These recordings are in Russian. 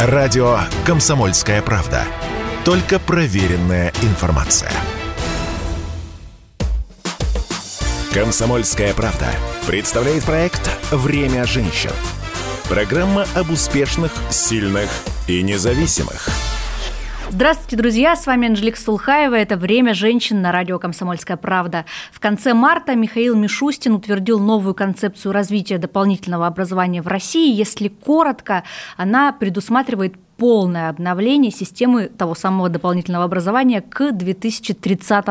Радио «Комсомольская правда». Только проверенная информация. «Комсомольская правда» представляет проект «Время женщин». Программа об успешных, сильных и независимых – Здравствуйте, друзья! С вами Анжелика Сулхаева. Это «Время женщин» на радио «Комсомольская правда». В конце марта Михаил Мишустин утвердил новую концепцию развития дополнительного образования в России. Если коротко, она предусматривает полное обновление системы того самого дополнительного образования к 2030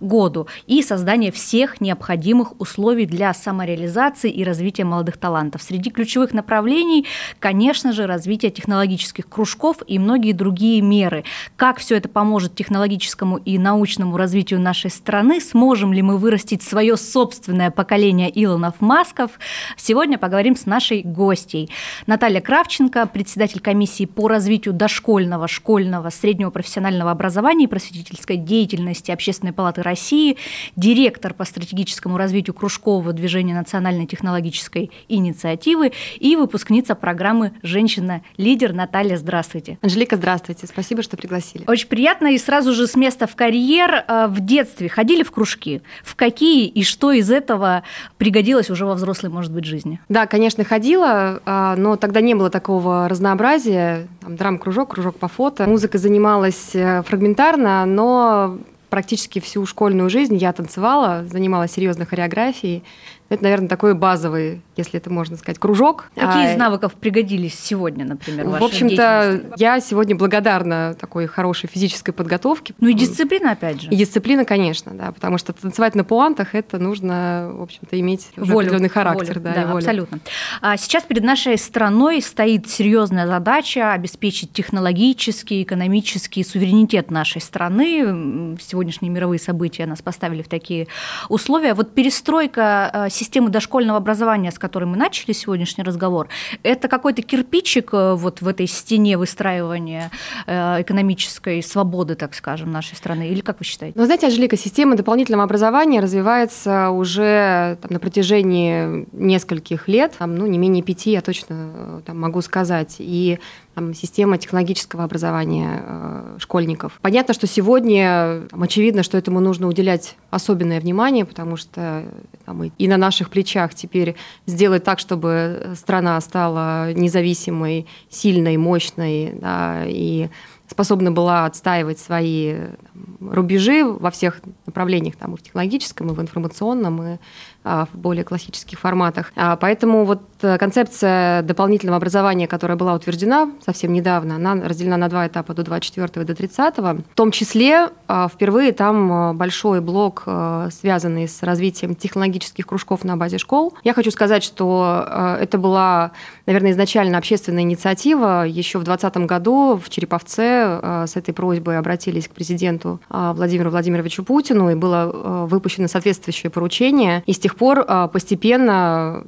году и создание всех необходимых условий для самореализации и развития молодых талантов. Среди ключевых направлений, конечно же, развитие технологических кружков и многие другие меры. Как все это поможет технологическому и научному развитию нашей страны, сможем ли мы вырастить свое собственное поколение Илонов Масков, сегодня поговорим с нашей гостьей. Наталья Кравченко, председатель комиссии по развитию развитию дошкольного, школьного, среднего профессионального образования и просветительской деятельности Общественной палаты России, директор по стратегическому развитию кружкового движения национальной технологической инициативы и выпускница программы «Женщина-лидер» Наталья. Здравствуйте. Анжелика, здравствуйте. Спасибо, что пригласили. Очень приятно. И сразу же с места в карьер. Э, в детстве ходили в кружки? В какие и что из этого пригодилось уже во взрослой, может быть, жизни? Да, конечно, ходила, а, но тогда не было такого разнообразия там, драм-кружок, кружок по фото. Музыка занималась э, фрагментарно, но практически всю школьную жизнь я танцевала, занималась серьезной хореографией. Это, наверное, такой базовый, если это можно сказать, кружок. Какие из а, навыков пригодились сегодня, например, в В общем-то, я сегодня благодарна такой хорошей физической подготовке. Ну и дисциплина, опять же. И дисциплина, конечно, да, потому что танцевать на пуантах это нужно, в общем-то, иметь волю, определенный характер. Волю, да, да волю. абсолютно. А сейчас перед нашей страной стоит серьезная задача обеспечить технологический, экономический суверенитет нашей страны. Сегодняшние мировые события нас поставили в такие условия. Вот перестройка а, системы дошкольного образования, с которой мы начали сегодняшний разговор, это какой-то кирпичик э, вот в этой стене выстраивания э, экономической свободы, так скажем, нашей страны? Или как вы считаете? Ну, знаете, Анжелика, система дополнительного образования развивается уже там, на протяжении нескольких лет, там, ну, не менее пяти, я точно э, там, могу сказать. И там, система технологического образования э, школьников. Понятно, что сегодня там, очевидно, что этому нужно уделять особенное внимание, потому что там, и на наших плечах теперь сделать так, чтобы страна стала независимой, сильной, мощной, да, и способна была отстаивать свои там, рубежи во всех направлениях, там, и в технологическом, и в информационном, и в более классических форматах. А, поэтому вот э, концепция дополнительного образования, которая была утверждена совсем недавно, она разделена на два этапа, до 24 и до 30. В том числе а, впервые там большой блок, связанный с развитием технологических кружков на базе школ. Я хочу сказать, что это была, наверное, изначально общественная инициатива. Еще в 2020 году в Череповце с этой просьбой обратились к президенту Владимиру Владимировичу Путину, и было выпущено соответствующее поручение. И с тех пор а, постепенно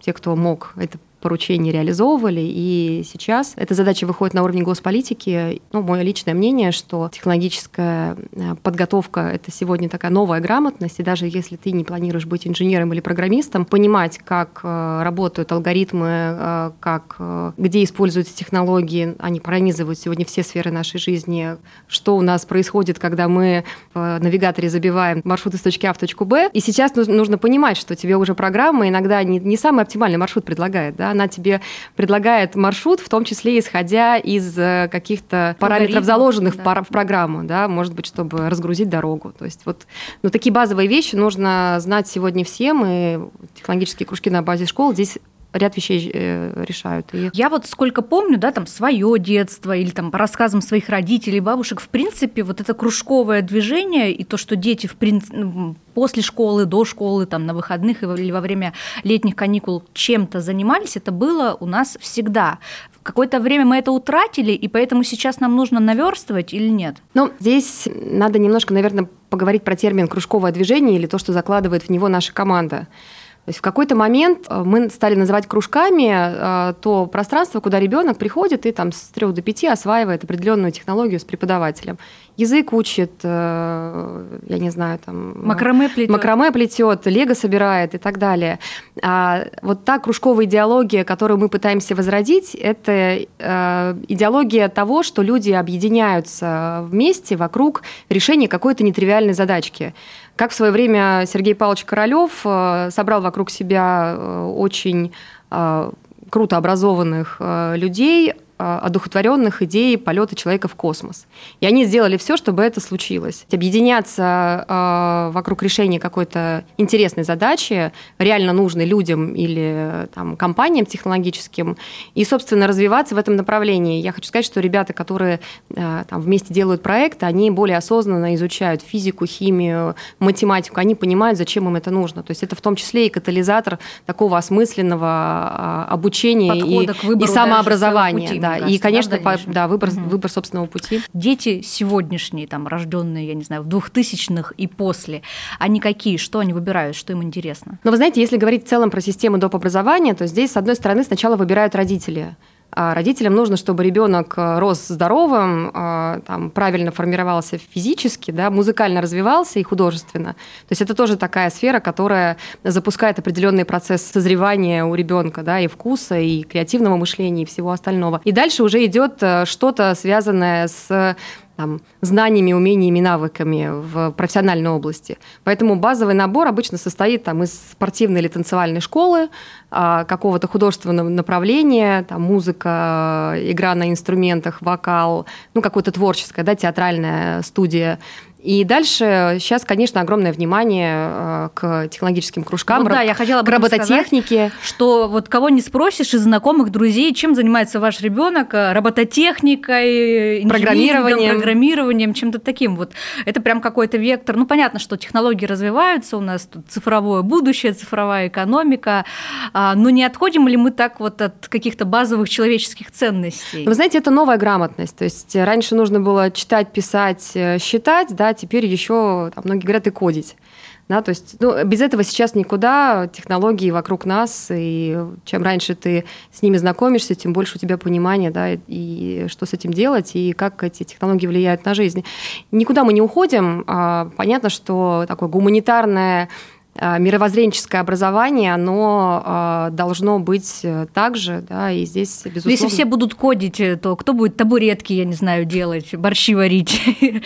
те, кто мог это поручения реализовывали, и сейчас эта задача выходит на уровне госполитики. Ну, мое личное мнение, что технологическая э, подготовка — это сегодня такая новая грамотность, и даже если ты не планируешь быть инженером или программистом, понимать, как э, работают алгоритмы, э, как, где используются технологии, они пронизывают сегодня все сферы нашей жизни, что у нас происходит, когда мы в навигаторе забиваем маршрут из точки А в точку Б. И сейчас нужно понимать, что тебе уже программа иногда не, не самый оптимальный маршрут предлагает, да, она тебе предлагает маршрут, в том числе исходя из э, каких-то параметров, заложенных да. в программу, да, может быть, чтобы разгрузить дорогу. То есть вот ну, такие базовые вещи нужно знать сегодня всем, и технологические кружки на базе школ здесь ряд вещей э, решают. И... Я вот сколько помню, да, там свое детство или там по рассказам своих родителей, бабушек, в принципе, вот это кружковое движение и то, что дети в принципе ну, после школы, до школы, там на выходных или во время летних каникул чем-то занимались, это было у нас всегда. В какое-то время мы это утратили, и поэтому сейчас нам нужно наверстывать или нет? Ну, здесь надо немножко, наверное, поговорить про термин кружковое движение или то, что закладывает в него наша команда. То есть в какой-то момент э, мы стали называть кружками э, то пространство, куда ребенок приходит и там с 3 до 5 осваивает определенную технологию с преподавателем. Язык учит, э, я не знаю, там... Макраме плетет. Макраме плетет, лего собирает и так далее. А вот та кружковая идеология, которую мы пытаемся возродить, это идеология того, что люди объединяются вместе вокруг решения какой-то нетривиальной задачки. Как в свое время Сергей Павлович Королев э, собрал вокруг себя э, очень э, круто образованных людей, Э, одухотворенных идей полета человека в космос. И они сделали все, чтобы это случилось. Объединяться э, вокруг решения какой-то интересной задачи, реально нужной людям или там, компаниям технологическим, и, собственно, развиваться в этом направлении. Я хочу сказать, что ребята, которые э, там, вместе делают проекты, они более осознанно изучают физику, химию, математику, они понимают, зачем им это нужно. То есть это в том числе и катализатор такого осмысленного обучения и, и самообразования. Пути, да, и, конечно, да, да выбор, угу. выбор собственного пути. Дети сегодняшние, там, рожденные, я не знаю, в двухтысячных и после, они какие, что они выбирают, что им интересно? Ну, вы знаете, если говорить в целом про систему доп. образования, то здесь, с одной стороны, сначала выбирают родители. А родителям нужно, чтобы ребенок э, рос здоровым, э, там, правильно формировался физически, да, музыкально развивался и художественно. То есть это тоже такая сфера, которая запускает определенный процесс созревания у ребенка, да, и вкуса, и креативного мышления, и всего остального. И дальше уже идет э, что-то связанное с там, знаниями, умениями, навыками в профессиональной области. Поэтому базовый набор обычно состоит там, из спортивной или танцевальной школы, какого-то художественного направления, там, музыка, игра на инструментах, вокал, ну, какое-то творческое, да, театральная студия. И дальше сейчас, конечно, огромное внимание э, к технологическим кружкам, ну, да, я хотела к робототехнике. Сказать, что вот кого не спросишь из знакомых, друзей, чем занимается ваш ребенок, э, робототехникой, программированием, программированием, чем-то таким. Вот это прям какой-то вектор. Ну, понятно, что технологии развиваются, у нас тут цифровое будущее, цифровая экономика, а, но не отходим ли мы так вот от каких-то базовых человеческих ценностей? Вы знаете, это новая грамотность. То есть раньше нужно было читать, писать, э, считать, да, теперь еще, там, многие говорят, и кодить. Да, то есть ну, без этого сейчас никуда, технологии вокруг нас, и чем раньше ты с ними знакомишься, тем больше у тебя понимания, да, и что с этим делать, и как эти технологии влияют на жизнь. Никуда мы не уходим. А, понятно, что такое гуманитарное а, мировоззренческое образование, оно а, должно быть э, также, да, и здесь, безусловно... если все будут кодить, э, то кто будет табуретки, я не знаю, делать, борщи варить?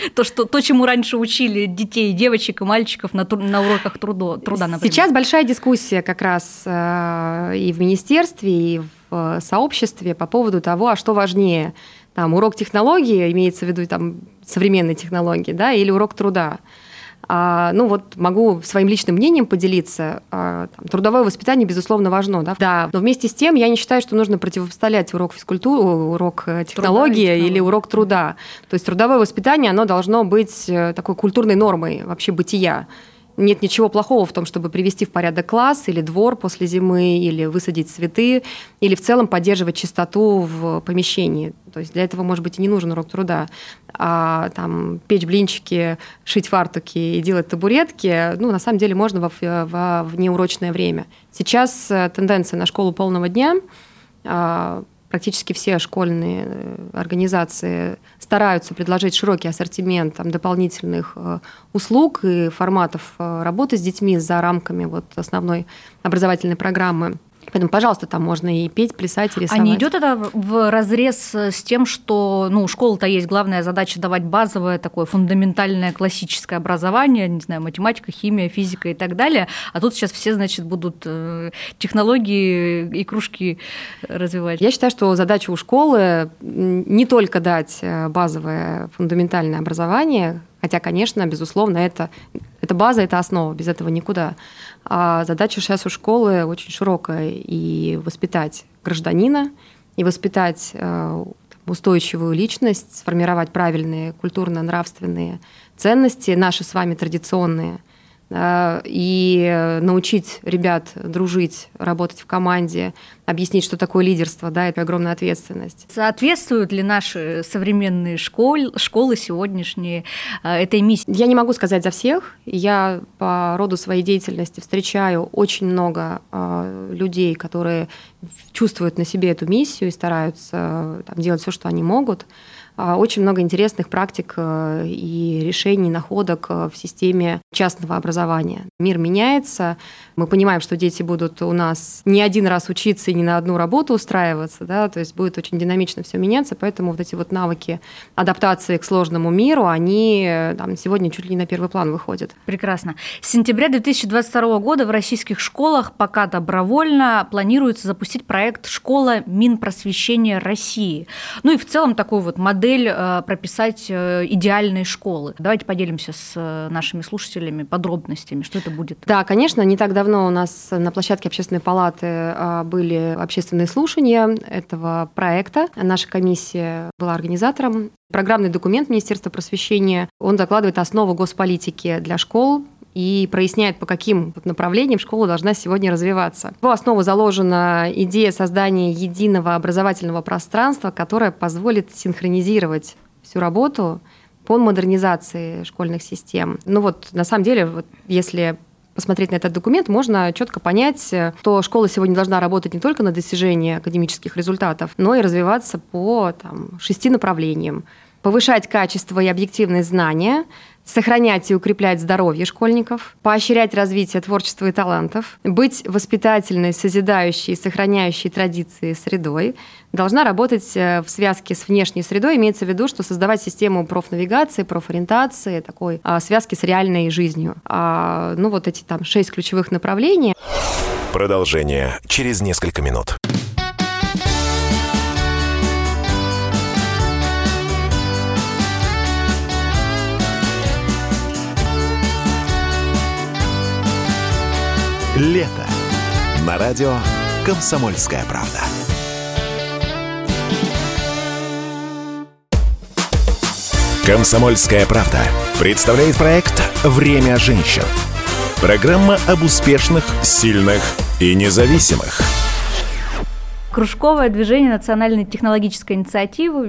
то, что, то, чему раньше учили детей, девочек и мальчиков на, на уроках трудо, труда, например. Сейчас большая дискуссия как раз э, и в министерстве, и в сообществе по поводу того, а что важнее, там, урок технологии, имеется в виду там современные технологии, да, или урок труда. А, ну вот могу своим личным мнением поделиться. А, там, трудовое воспитание, безусловно, важно. Да? да, но вместе с тем я не считаю, что нужно противопоставлять урок физкультуры, урок э, технологии или урок труда. То есть трудовое воспитание, оно должно быть э, такой культурной нормой вообще бытия. Нет ничего плохого в том, чтобы привести в порядок класс или двор после зимы, или высадить цветы, или в целом поддерживать чистоту в помещении. То есть для этого, может быть, и не нужен урок труда. А там печь блинчики, шить фартуки и делать табуретки, ну, на самом деле, можно во, во внеурочное время. Сейчас э, тенденция на школу полного дня а, практически все школьные э, организации стараются предложить широкий ассортимент там, дополнительных э, услуг и форматов э, работы с детьми за рамками вот, основной образовательной программы. Поэтому, пожалуйста, там можно и петь, плясать, и рисовать. А не идет это в разрез с тем, что ну, у школы-то есть главная задача давать базовое такое фундаментальное классическое образование, не знаю, математика, химия, физика и так далее, а тут сейчас все, значит, будут э, технологии и кружки развивать. Я считаю, что задача у школы не только дать э, базовое фундаментальное образование, хотя, конечно, безусловно, это, это база, это основа, без этого никуда. А задача сейчас у школы очень широкая. И воспитать гражданина, и воспитать э, устойчивую личность, сформировать правильные культурно-нравственные ценности, наши с вами традиционные, и научить ребят дружить, работать в команде, объяснить, что такое лидерство, да, это огромная ответственность. Соответствуют ли наши современные школы, школы сегодняшние этой миссии? Я не могу сказать за всех. Я по роду своей деятельности встречаю очень много людей, которые чувствуют на себе эту миссию и стараются там, делать все, что они могут. А, очень много интересных практик э, и решений, находок э, в системе частного образования. Мир меняется, мы понимаем, что дети будут у нас не один раз учиться и не на одну работу устраиваться, да, то есть будет очень динамично все меняться, поэтому вот эти вот навыки адаптации к сложному миру, они э, там, сегодня чуть ли не на первый план выходят. Прекрасно. С сентября 2022 года в российских школах пока добровольно планируется запустить проект «Школа Минпросвещения России». Ну и в целом такую вот модель модель э, прописать э, идеальные школы. Давайте поделимся с э, нашими слушателями подробностями, что это будет. Да, конечно, не так давно у нас на площадке общественной палаты были общественные слушания этого проекта. Наша комиссия была организатором. Программный документ Министерства просвещения, он закладывает основу госполитики для школ и проясняет, по каким направлениям школа должна сегодня развиваться. В основу заложена идея создания единого образовательного пространства, которое позволит синхронизировать всю работу по модернизации школьных систем. Ну вот, на самом деле, вот если посмотреть на этот документ, можно четко понять, что школа сегодня должна работать не только на достижение академических результатов, но и развиваться по там, шести направлениям. Повышать качество и объективные знания, сохранять и укреплять здоровье школьников, поощрять развитие творчества и талантов, быть воспитательной, созидающей и сохраняющей традиции средой, должна работать э, в связке с внешней средой, имеется в виду, что создавать систему профнавигации, профориентации, такой а, связки с реальной жизнью. А, ну вот эти там шесть ключевых направлений. Продолжение через несколько минут. Лето. На радио «Комсомольская правда». «Комсомольская правда» представляет проект «Время женщин». Программа об успешных, сильных и независимых – Кружковое движение национальной технологической инициативы.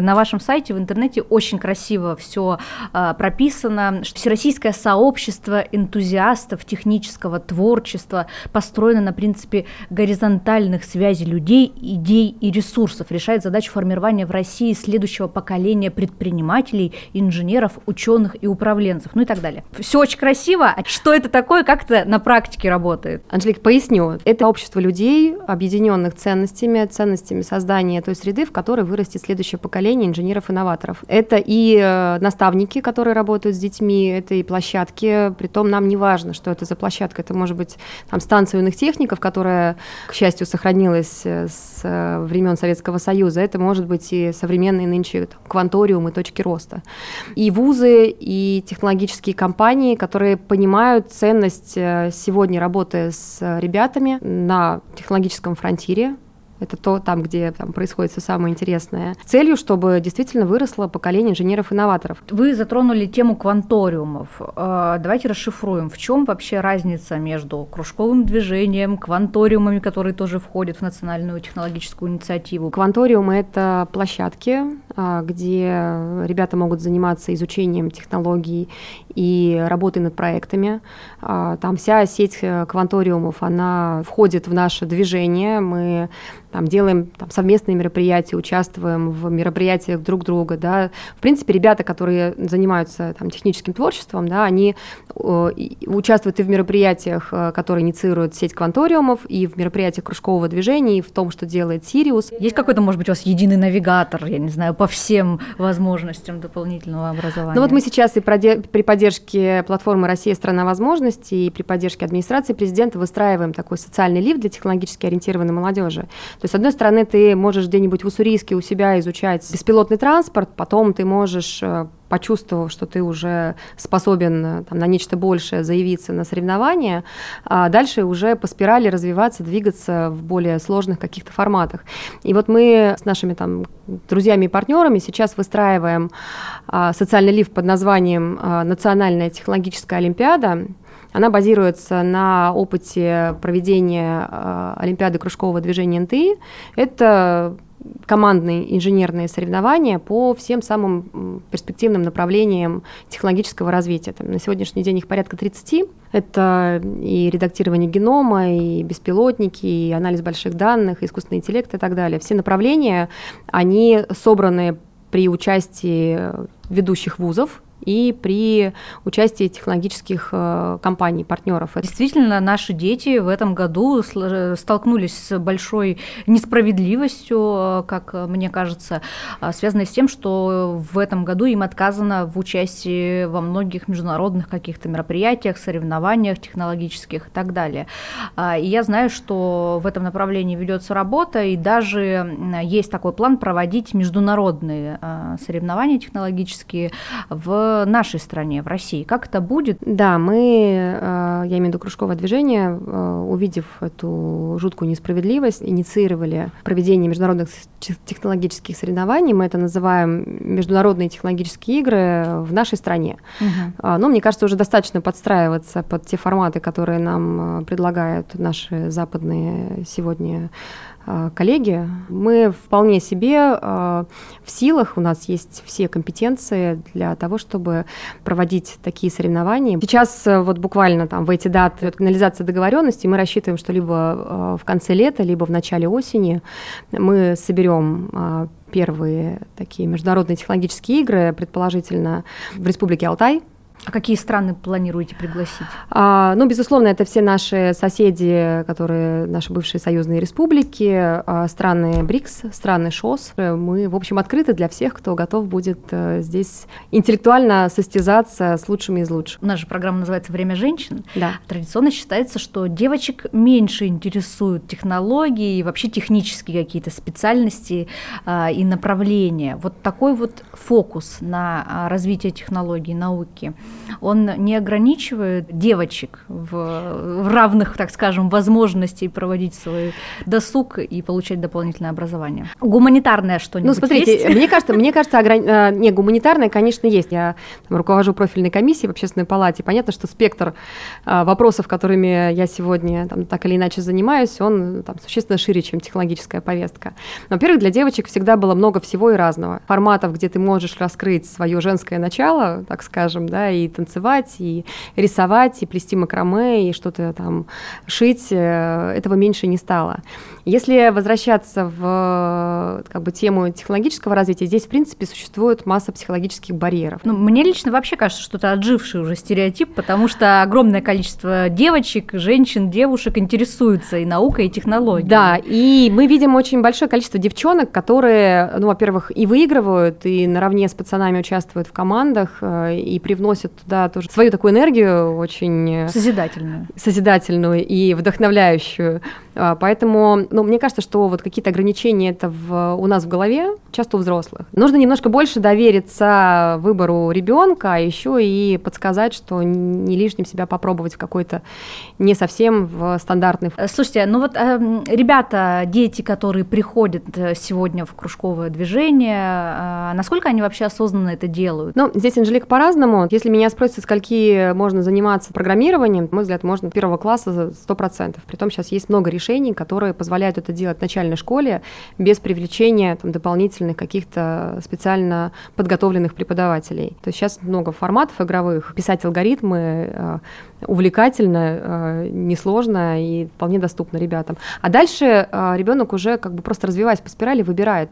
На вашем сайте в интернете очень красиво все а, прописано. Всероссийское сообщество энтузиастов технического творчества построено на принципе горизонтальных связей людей, идей и ресурсов. Решает задачу формирования в России следующего поколения предпринимателей, инженеров, ученых и управленцев, ну и так далее. Все очень красиво. А что это такое, как это на практике работает? Анжелик, поясню. Это общество людей, объединенных ценностей ценностями, ценностями создания той среды, в которой вырастет следующее поколение инженеров-инноваторов. Это и э, наставники, которые работают с детьми, это и площадки, притом нам не важно, что это за площадка, это может быть там, станция юных техников, которая, к счастью, сохранилась э, с э, времен Советского Союза, это может быть и современные нынче там, кванториумы, точки роста. И вузы, и технологические компании, которые понимают ценность сегодня работы с ребятами на технологическом фронтире, это то, там, где там, происходит все самое интересное. Целью, чтобы действительно выросло поколение инженеров-инноваторов. Вы затронули тему кванториумов. А, давайте расшифруем, в чем вообще разница между кружковым движением, кванториумами, которые тоже входят в национальную технологическую инициативу. Кванториумы — это площадки, где ребята могут заниматься изучением технологий и работой над проектами. А, там вся сеть э, кванториумов, она входит в наше движение. Мы там, делаем там, совместные мероприятия, участвуем в мероприятиях друг друга, да. В принципе, ребята, которые занимаются там, техническим творчеством, да, они э, участвуют и в мероприятиях, э, которые инициируют сеть кванториумов, и в мероприятиях кружкового движения, и в том, что делает Сириус. Есть какой-то, может быть, у вас единый навигатор, я не знаю, по всем возможностям дополнительного образования? Ну вот мы сейчас и при поддержке платформы «Россия – страна возможностей» и при поддержке администрации президента выстраиваем такой социальный лифт для технологически ориентированной молодежи. То есть, с одной стороны, ты можешь где-нибудь в Уссурийске у себя изучать беспилотный транспорт, потом ты можешь почувствовав, что ты уже способен э, там, на нечто большее заявиться на соревнования, а дальше уже по спирали развиваться, двигаться в более сложных каких-то форматах. И вот мы с нашими там, друзьями и партнерами сейчас выстраиваем а, социальный лифт под названием а, «Национальная технологическая олимпиада», Она базируется на опыте проведения э, Олимпиады кружкового движения НТИ. Это командные инженерные соревнования по всем самым перспективным направлениям технологического развития. Там, на сегодняшний день их порядка 30. Это и редактирование генома, и беспилотники, и анализ больших данных, и искусственный интеллект и так далее. Все направления, они собраны при участии ведущих вузов, и при участии технологических э, компаний, партнеров. Действительно, наши дети в этом году столкнулись с большой несправедливостью, э, как мне кажется, э, связанной с тем, что в этом году им отказано в участии во многих международных каких-то мероприятиях, соревнованиях технологических и так далее. И я знаю, что в этом направлении ведется работа, и даже есть такой план проводить международные соревнования технологические в нашей стране, в России? Как это будет? Да, мы, э, я имею в виду кружковое движение, э, увидев эту жуткую несправедливость, инициировали проведение международных технологических соревнований. Мы это называем международные технологические игры в нашей стране. Угу. Ну, мне кажется, уже достаточно подстраиваться под те форматы, которые нам э, предлагают наши западные сегодня коллеги, мы вполне себе э, в силах, у нас есть все компетенции для того, чтобы проводить такие соревнования. Сейчас э, вот буквально там в эти даты финализация договоренности мы рассчитываем, что либо в конце лета, либо в начале осени мы соберем первые такие международные технологические игры, предположительно в Республике Алтай, а какие страны планируете пригласить? А, ну, безусловно, это все наши соседи, которые наши бывшие союзные республики, а, страны БРИКС, страны ШОС. Мы, в общем, открыты для всех, кто готов будет а, здесь интеллектуально состязаться с лучшими из лучших. Же программа называется «Время женщин». Да. Традиционно считается, что девочек меньше интересуют технологии и вообще технические какие-то специальности а, и направления. Вот такой вот фокус на а, развитие технологий, науки – он не ограничивает девочек в, в равных, так скажем, возможностей проводить свой досуг и получать дополнительное образование. Гуманитарное что-нибудь Ну, смотрите, есть? мне кажется, мне кажется, ограни... А, не, гуманитарное, конечно, есть. Я там, руковожу профильной комиссией в общественной палате. Понятно, что спектр а, вопросов, которыми я сегодня там, так или иначе занимаюсь, он там, существенно шире, чем технологическая повестка. Но, во-первых, для девочек всегда было много всего и разного. Форматов, где ты можешь раскрыть свое женское начало, так скажем, да, и танцевать, и рисовать, и плести макраме, и что-то там шить, э, этого меньше не стало. Если возвращаться в как бы, тему технологического развития, здесь, в принципе, существует масса психологических барьеров. Ну, мне лично вообще кажется, что это отживший уже стереотип, потому что огромное количество девочек, женщин, девушек интересуются и наукой, и технологией. Да, и мы видим очень большое количество девчонок, которые, ну, во-первых, и выигрывают, и наравне с пацанами участвуют в командах, э, и привносят туда тоже свою такую энергию очень... Созидательную. Созидательную и вдохновляющую. А, поэтому, ну, мне кажется, что вот какие-то ограничения это в, у нас в голове, часто у взрослых. Нужно немножко больше довериться выбору ребенка, а еще и подсказать, что не лишним себя попробовать в какой-то не совсем в стандартный. Э, слушайте, ну вот э, ребята, дети, которые приходят э, сегодня в кружковое движение, э, насколько они вообще осознанно это делают? Ну, здесь, Анжелика, по-разному. Если меня спросят, скольки можно заниматься программированием, мой взгляд, можно первого класса 100%. Притом сейчас есть много решений решений, которые позволяют это делать в начальной школе без привлечения там, дополнительных каких-то специально подготовленных преподавателей. То есть сейчас много форматов игровых. Писать алгоритмы э, увлекательно, э, несложно и вполне доступно ребятам. А дальше э, ребенок уже как бы просто развиваясь по спирали выбирает,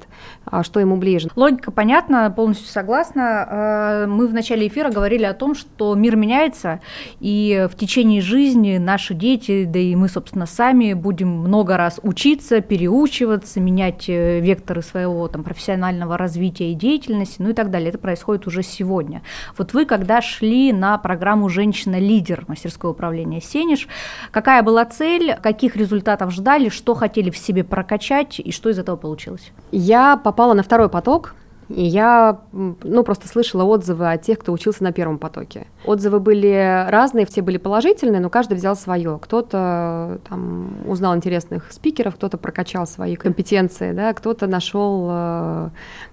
что ему ближе. Логика понятна, полностью согласна. Мы в начале эфира говорили о том, что мир меняется, и в течение жизни наши дети, да и мы, собственно, сами будем много раз учиться, переучиваться, менять э, векторы своего там, профессионального развития и деятельности, ну и так далее. Это происходит уже сегодня. Вот вы, когда шли на программу «Женщина-лидер» мастерского управления «Сенеж», какая была цель, каких результатов ждали, что хотели в себе прокачать и что из этого получилось? Я попала на второй поток, И я, ну, просто слышала отзывы от тех, кто учился на первом потоке. Отзывы были разные, все были положительные, но каждый взял свое. Кто-то там узнал интересных спикеров, кто-то прокачал свои компетенции, да, кто-то нашел э,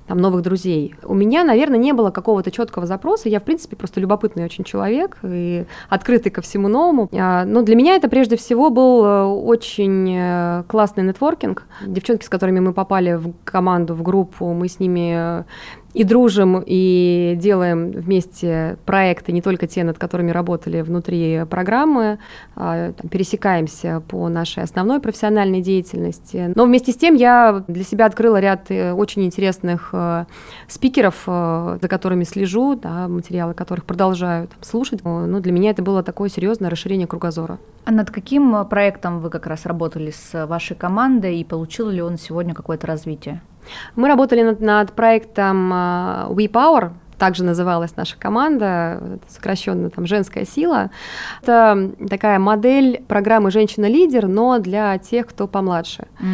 там, новых друзей. У меня, наверное, не было какого-то четкого запроса. Я, в принципе, просто любопытный очень человек и открытый ко всему новому. А, но для меня это прежде всего был э, очень э, классный нетворкинг. Девчонки, с которыми мы попали в команду, в группу, мы с ними и дружим, и делаем вместе проекты, не только те, над которыми работали внутри программы, а, пересекаемся по нашей основной профессиональной деятельности. Но вместе с тем я для себя открыла ряд э, очень интересных э, спикеров, э, за которыми слежу, да, материалы которых продолжаю там, слушать. Ну, для меня это было такое серьезное расширение кругозора. А над каким проектом вы как раз работали с вашей командой, и получил ли он сегодня какое-то развитие? Мы работали над, над проектом uh, WePower, также называлась наша команда, сокращенно там «Женская сила». Это такая модель программы «Женщина-лидер», но для тех, кто помладше. Mm.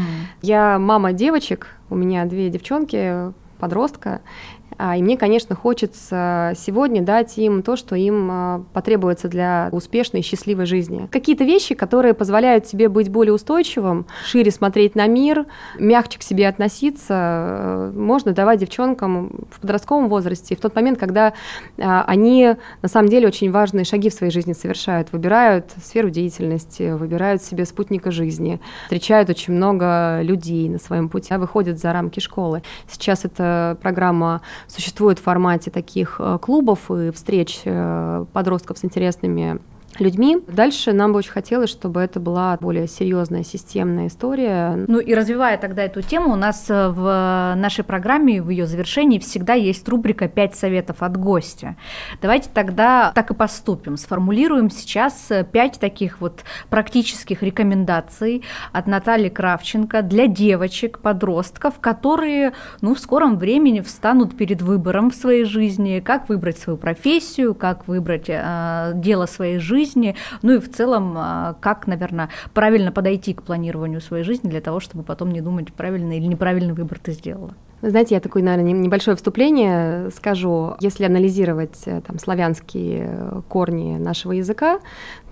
Я мама девочек, у меня две девчонки, подростка, а, и мне, конечно, хочется сегодня дать им то, что им а, потребуется для успешной и счастливой жизни. Какие-то вещи, которые позволяют тебе быть более устойчивым, шире смотреть на мир, мягче к себе относиться, э, можно давать девчонкам в подростковом возрасте, в тот момент, когда а, они на самом деле очень важные шаги в своей жизни совершают, выбирают сферу деятельности, выбирают себе спутника жизни, встречают очень много людей на своем пути, выходят за рамки школы. Сейчас эта программа существует в формате таких э, клубов и встреч э, подростков с интересными людьми. Дальше нам бы очень хотелось, чтобы это была более серьезная системная история. Ну и развивая тогда эту тему, у нас э, в нашей программе, в ее завершении всегда есть рубрика «Пять советов от гостя». Давайте тогда так и поступим. Сформулируем сейчас э, пять таких вот практических рекомендаций от Натальи Кравченко для девочек, подростков, которые ну, в скором времени встанут перед выбором в своей жизни, как выбрать свою профессию, как выбрать э, дело своей жизни, жизни, ну и в целом, а, как, наверное, правильно подойти к планированию своей жизни для того, чтобы потом не думать, правильный или неправильный выбор ты сделала. Знаете, я такое, наверное, небольшое вступление скажу. Если анализировать э, там, славянские э, корни нашего языка,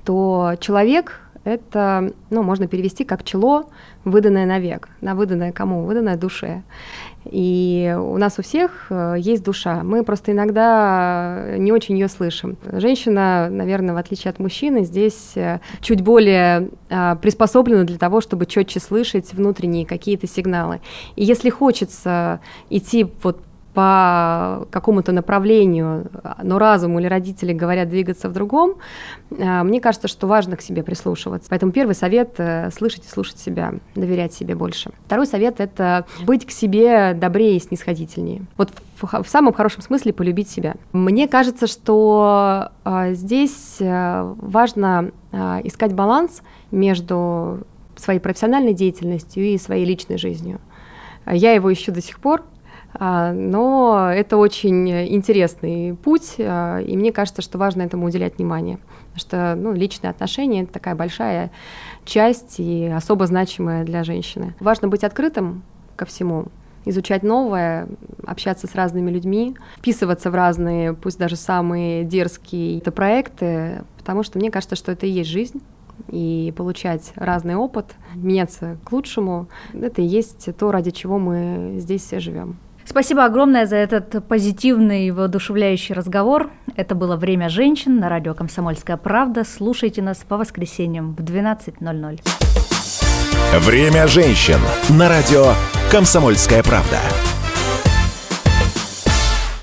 то человек это, ну, можно перевести как чело, выданное навек, да, выданное кому? Выданное душе. И у нас у всех э, есть душа. Мы просто иногда не очень ее слышим. Женщина, наверное, в отличие от мужчины, здесь э, чуть более приспособлена для того, чтобы четче слышать внутренние какие-то сигналы. И если хочется идти вот по какому-то направлению, но разум или родители говорят двигаться в другом, а, мне кажется, что важно к себе прислушиваться. Поэтому первый совет э, — слышать и слушать себя, доверять себе больше. Второй совет — это быть к себе добрее и снисходительнее. Вот в, в самом хорошем смысле полюбить себя. Мне кажется, что а, здесь важно искать баланс между своей профессиональной деятельностью и своей личной жизнью. Я его ищу до сих пор, но это очень интересный путь, а, и мне кажется, что важно этому уделять внимание, потому что ну, личные отношения — это такая большая часть и особо значимая для женщины. Важно быть открытым ко всему, изучать новое, общаться с разными людьми, вписываться в разные, пусть даже самые дерзкие проекты, потому что мне кажется, что это и есть жизнь и получать разный опыт, меняться к лучшему, это и есть то, ради чего мы здесь все живем. Спасибо огромное за этот позитивный и воодушевляющий разговор. Это было «Время женщин» на радио «Комсомольская правда». Слушайте нас по воскресеньям в 12.00. «Время женщин» на радио «Комсомольская правда».